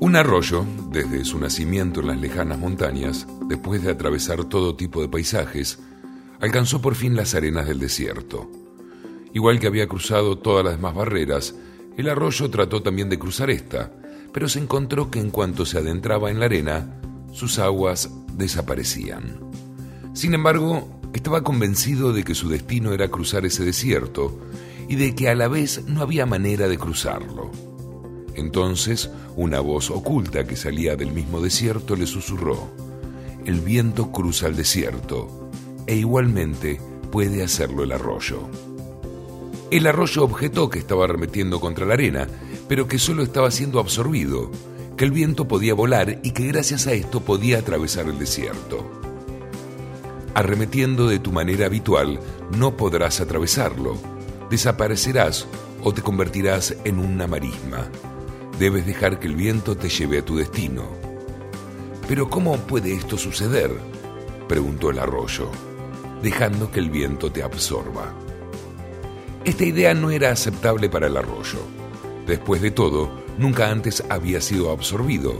Un arroyo, desde su nacimiento en las lejanas montañas, después de atravesar todo tipo de paisajes, alcanzó por fin las arenas del desierto. Igual que había cruzado todas las demás barreras, el arroyo trató también de cruzar esta, pero se encontró que en cuanto se adentraba en la arena, sus aguas desaparecían. Sin embargo, estaba convencido de que su destino era cruzar ese desierto y de que a la vez no había manera de cruzarlo. Entonces, una voz oculta que salía del mismo desierto le susurró, el viento cruza el desierto e igualmente puede hacerlo el arroyo. El arroyo objetó que estaba arremetiendo contra la arena, pero que solo estaba siendo absorbido, que el viento podía volar y que gracias a esto podía atravesar el desierto. Arremetiendo de tu manera habitual, no podrás atravesarlo, desaparecerás o te convertirás en una marisma. Debes dejar que el viento te lleve a tu destino. Pero ¿cómo puede esto suceder? preguntó el arroyo, dejando que el viento te absorba. Esta idea no era aceptable para el arroyo. Después de todo, nunca antes había sido absorbido.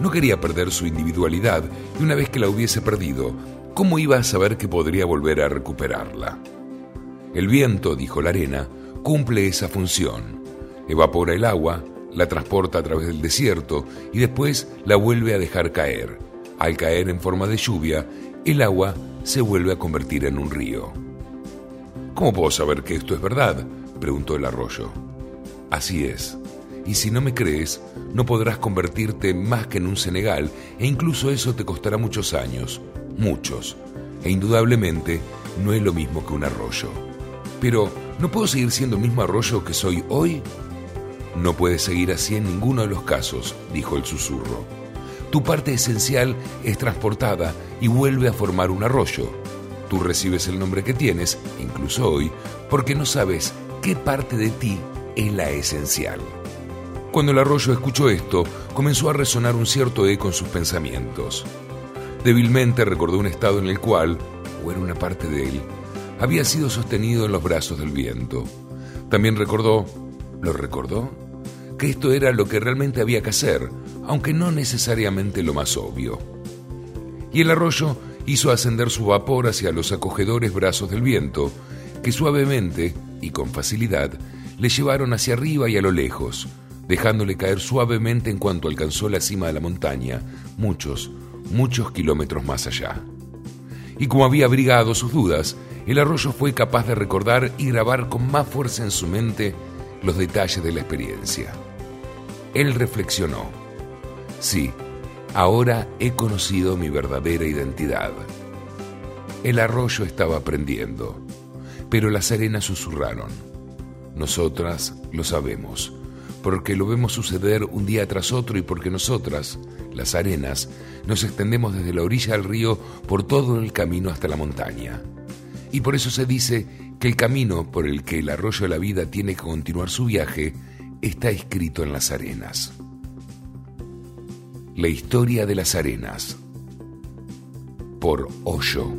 No quería perder su individualidad y una vez que la hubiese perdido, ¿cómo iba a saber que podría volver a recuperarla? El viento, dijo la arena, cumple esa función. Evapora el agua, la transporta a través del desierto y después la vuelve a dejar caer. Al caer en forma de lluvia, el agua se vuelve a convertir en un río. ¿Cómo puedo saber que esto es verdad? preguntó el arroyo. Así es. Y si no me crees, no podrás convertirte más que en un Senegal, e incluso eso te costará muchos años, muchos. E indudablemente no es lo mismo que un arroyo. Pero, ¿no puedo seguir siendo el mismo arroyo que soy hoy? No puedes seguir así en ninguno de los casos, dijo el susurro. Tu parte esencial es transportada y vuelve a formar un arroyo. Tú recibes el nombre que tienes, incluso hoy, porque no sabes qué parte de ti es la esencial. Cuando el arroyo escuchó esto, comenzó a resonar un cierto eco en sus pensamientos. Débilmente recordó un estado en el cual, o era una parte de él, había sido sostenido en los brazos del viento. También recordó, ¿lo recordó? Que esto era lo que realmente había que hacer, aunque no necesariamente lo más obvio. Y el arroyo hizo ascender su vapor hacia los acogedores brazos del viento, que suavemente y con facilidad le llevaron hacia arriba y a lo lejos, dejándole caer suavemente en cuanto alcanzó la cima de la montaña, muchos, muchos kilómetros más allá. Y como había abrigado sus dudas, el arroyo fue capaz de recordar y grabar con más fuerza en su mente los detalles de la experiencia. Él reflexionó, sí, ahora he conocido mi verdadera identidad. El arroyo estaba aprendiendo, pero las arenas susurraron. Nosotras lo sabemos, porque lo vemos suceder un día tras otro y porque nosotras, las arenas, nos extendemos desde la orilla del río por todo el camino hasta la montaña. Y por eso se dice que el camino por el que el arroyo de la vida tiene que continuar su viaje está escrito en las arenas. La historia de las arenas por Hoyo.